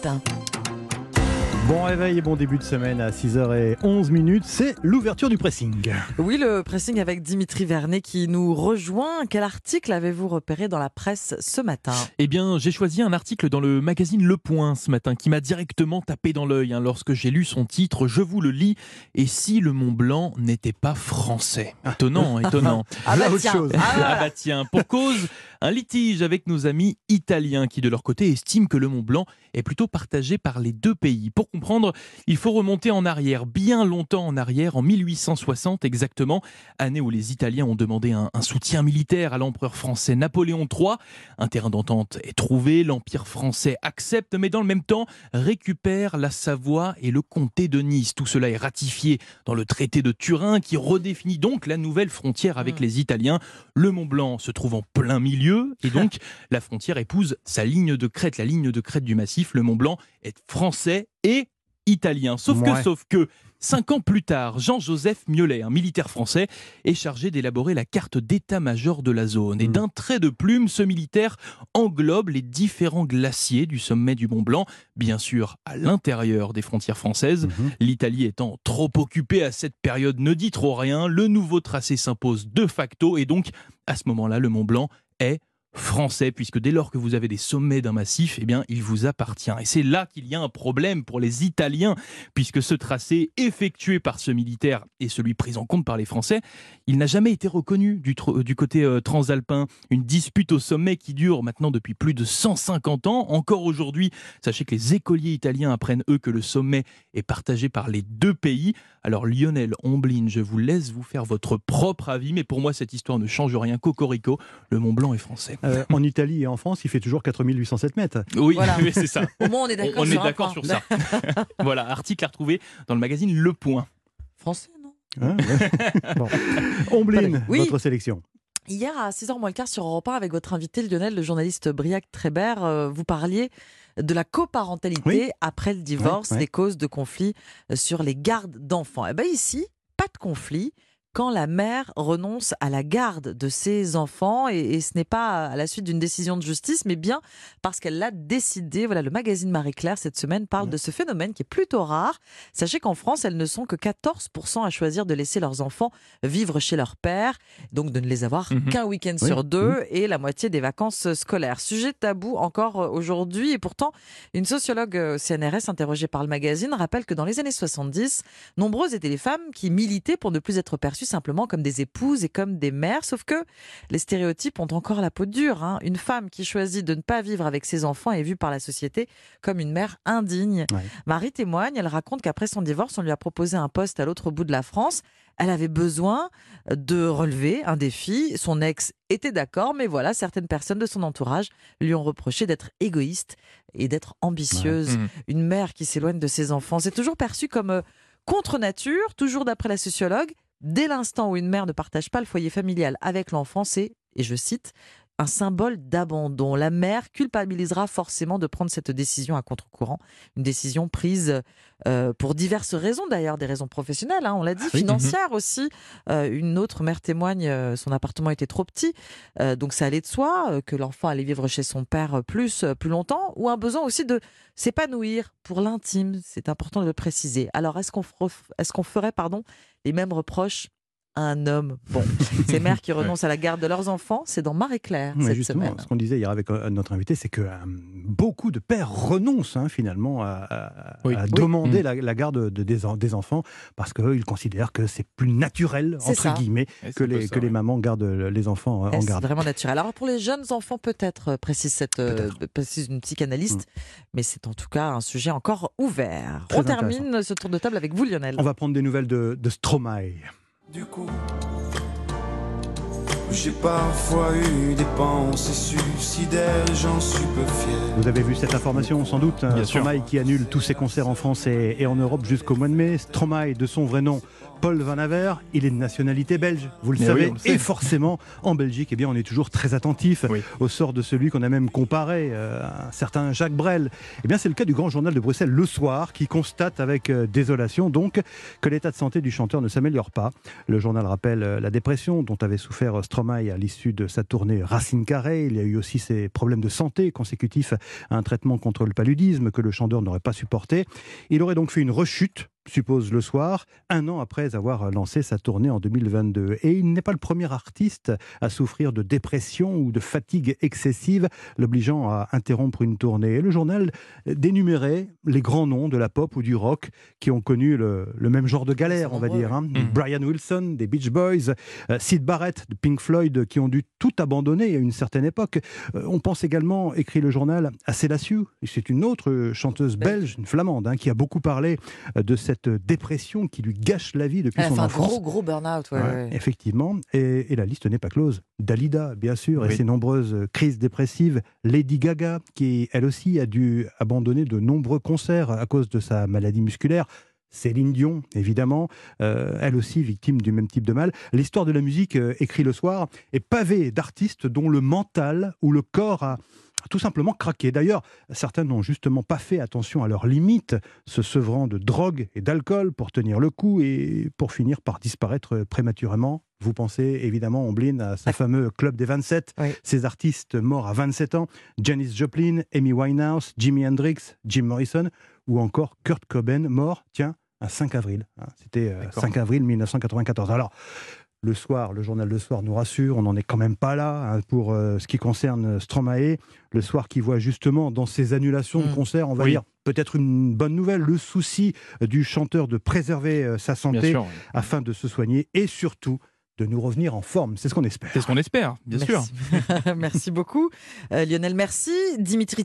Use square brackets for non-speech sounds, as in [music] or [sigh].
matin. Bon réveil et bon début de semaine à 6h11 minutes, c'est l'ouverture du pressing. Oui, le pressing avec Dimitri Vernet qui nous rejoint. Quel article avez-vous repéré dans la presse ce matin? Eh bien, j'ai choisi un article dans le magazine Le Point ce matin qui m'a directement tapé dans l'œil hein, lorsque j'ai lu son titre. Je vous le lis. Et si le Mont Blanc n'était pas français Étonnant, étonnant. [laughs] Ah bah Là, autre tiens, chose. ah. [laughs] Ah bah tiens, pour cause, un litige avec nos amis italiens qui de leur côté estiment que le Mont Blanc est plutôt partagé par les deux pays. Pour comprendre, il faut remonter en arrière, bien longtemps en arrière, en 1860 exactement, année où les Italiens ont demandé un, un soutien militaire à l'empereur français Napoléon III. Un terrain d'entente est trouvé, l'Empire français accepte, mais dans le même temps récupère la Savoie et le comté de Nice. Tout cela est ratifié dans le traité de Turin qui redéfinit donc la nouvelle frontière avec Mm. les Italiens. Le Mont Blanc se trouve en plein milieu et donc [laughs] la frontière épouse sa ligne de crête, la ligne de crête du massif. Le Mont Blanc est français et italien. Sauf Ouais. que, sauf que, cinq ans plus tard, Jean-Joseph Miolet, un militaire français, est chargé d'élaborer la carte d'état-major de la zone. Et Mm. d'un trait de plume, ce militaire englobe les différents glaciers du sommet du Mont Blanc, bien sûr à l'intérieur des frontières françaises. Mhm. L'Italie étant trop occupée à cette période ne dit trop rien, le nouveau tracé s'impose de facto et donc à ce moment-là le Mont Blanc est français puisque dès lors que vous avez des sommets d'un massif, eh bien il vous appartient. Et c'est là qu'il y a un problème pour les Italiens puisque ce tracé effectué par ce militaire et celui pris en compte par les Français, il n'a jamais été reconnu du, du côté euh, transalpin. Une dispute au sommet qui dure maintenant depuis plus de 150 ans. Encore aujourd'hui, sachez que les écoliers italiens apprennent eux que le sommet est partagé par les deux pays. Alors Lionel Omblin, je vous laisse vous faire votre propre avis, mais pour moi cette histoire ne change rien. Cocorico, le Mont Blanc est français. Euh, [laughs] en Italie et en France, il fait toujours 4807 mètres. Oui, Voilà. [laughs] oui, c'est ça. Au moins, on est d'accord on est sur un d'accord point. sur ça. [laughs] voilà, article à retrouver dans le magazine Le Point. Français, non? Hein, ouais. Bon. Omblin, Oui. votre sélection. Hier, à 6h moins le quart sur Europe 1, avec votre invité Lionel, le journaliste Briac Trébert, euh, vous parliez de la coparentalité Oui. après le divorce, Ouais, ouais. les causes de conflits euh, sur les gardes d'enfants. Et bien ici, pas de conflit quand la mère renonce à la garde de ses enfants et, et ce n'est pas à la suite d'une décision de justice mais bien parce qu'elle l'a décidé. Voilà, le magazine Marie-Claire cette semaine parle Ouais. de ce phénomène qui est plutôt rare. Sachez qu'en France, elles ne sont que 14% à choisir de laisser leurs enfants vivre chez leur père, donc de ne les avoir Mhm. qu'un week-end Oui. sur deux et la moitié des vacances scolaires. Sujet tabou encore euh, aujourd'hui et pourtant une sociologue euh, CNRS interrogée par le magazine rappelle que dans les années 70, nombreuses étaient les femmes qui militaient pour ne plus être perçues simplement comme des épouses et comme des mères, sauf que les stéréotypes ont encore la peau dure. hein. Une femme qui choisit de ne pas vivre avec ses enfants est vue par la société comme une mère indigne. Ouais. Marie témoigne, elle raconte qu'après son divorce, on lui a proposé un poste à l'autre bout de la France. Elle avait besoin de relever un défi. Son ex était d'accord, mais voilà, certaines personnes de son entourage lui ont reproché d'être égoïste et d'être ambitieuse. Mhm. Une mère qui s'éloigne de ses enfants, c'est toujours perçu comme euh, contre nature, toujours d'après la sociologue. Dès l'instant où une mère ne partage pas le foyer familial avec l'enfant, c'est, et je cite, un symbole d'abandon. La mère culpabilisera forcément de prendre cette décision à contre-courant, une décision prise euh, pour diverses raisons d'ailleurs, des raisons professionnelles, hein, on l'a dit, oui. financières aussi. Euh, une autre mère témoigne, euh, son appartement était trop petit, donc ça allait de soi, que l'enfant allait vivre chez son père plus, plus longtemps, ou un besoin aussi de s'épanouir pour l'intime, c'est important de le préciser. Alors est-ce qu'on est-ce qu'on ferait pardon, les mêmes reproches un homme Bon, [laughs] ces mères qui renoncent à la garde de leurs enfants, c'est dans Marie-Claire cette justement, semaine. ce qu'on disait hier avec euh, notre invité, c'est que euh, beaucoup de pères renoncent hein, finalement à, à- Oui. à Oui. demander Mm. la, la garde de- des, en- des enfants parce qu'ils considèrent que c'est plus naturel, C'est entre ça. guillemets, c'est que, les, ça, que les mamans gardent les enfants en garde. vraiment naturel? Alors pour les jeunes enfants, peut-être, euh, précise, cette, euh, précise une psychanalyste, mais c'est en tout cas un sujet encore ouvert. Très On termine ce tour de table avec vous, Lionel. On va prendre des nouvelles de, de Stromae. Du coup, j'ai parfois eu des pensées suicidaires, j'en suis peu fier. Vous avez vu cette information sans doute, Bien euh, sûr. Stromae qui annule tous ses concerts en France et, et en Europe jusqu'au mois de mai. Stromae, de son vrai nom, Paul Van Aver, il est de nationalité belge, vous le Mais savez, oui, le et forcément en Belgique, eh bien, on est toujours très attentif Oui. au sort de celui qu'on a même comparé euh, à un certain Jacques Brel. Eh bien, c'est le cas du grand journal de Bruxelles Le Soir, qui constate avec euh, désolation donc que l'état de santé du chanteur ne s'améliore pas. Le journal rappelle euh, la dépression dont avait souffert Stromae À l'issue de sa tournée Racine Carrée. Il y a eu aussi ses problèmes de santé consécutifs à un traitement contre le paludisme que le chanteur n'aurait pas supporté. Il aurait donc fait une rechute suppose le soir, un an après avoir lancé sa tournée en 2022. Et il n'est pas le premier artiste à souffrir de dépression ou de fatigue excessive, l'obligeant à interrompre une tournée. Et le journal dénumérait les grands noms de la pop ou du rock qui ont connu le, même genre de galère, on va dire. Hein. Mmh. Brian Wilson des Beach Boys, euh, Sid Barrett de Pink Floyd qui ont dû tout abandonner à une certaine époque. Euh, on pense également, écrit le journal, à Célassiou. C'est une autre chanteuse belge, une flamande, hein, qui a beaucoup parlé euh, de cette dépression qui lui gâche la vie depuis son enfance. Un gros, gros burn-out. Effectivement. Et, la liste n'est pas close. Dalida, bien sûr, et ses nombreuses crises dépressives. Lady Gaga, qui elle aussi a dû abandonner de nombreux concerts à cause de sa maladie musculaire. Céline Dion, évidemment, euh, elle aussi victime du même type de mal. L'histoire de la musique, euh, écrit le soir, est pavée d'artistes dont le mental ou le corps a tout simplement craqué. D'ailleurs, certains n'ont justement pas fait attention à leurs limites, se sevrant de drogue et d'alcool pour tenir le coup et pour finir par disparaître prématurément. Vous pensez évidemment, Ombline, à ce fameux club des 27, ces artistes morts à 27 ans, Janis Joplin, Amy Winehouse, Jimi Hendrix, Jim Morrison, ou encore Kurt Cobain, mort, tiens, un 5 avril. Hein. C'était 5 euh, avril 1994. Alors, le soir, le journal Le Soir nous rassure, on n'en est quand même pas là hein, pour euh, ce qui concerne Stromae. Le soir qui voit justement dans ces annulations de mmh. concerts, on va dire peut-être une bonne nouvelle, le souci du chanteur de préserver euh, sa santé afin de se soigner et surtout de nous revenir en forme. C'est ce qu'on espère. C'est ce qu'on espère, bien sûr. merci [laughs] beaucoup. Lionel, merci. Dimitri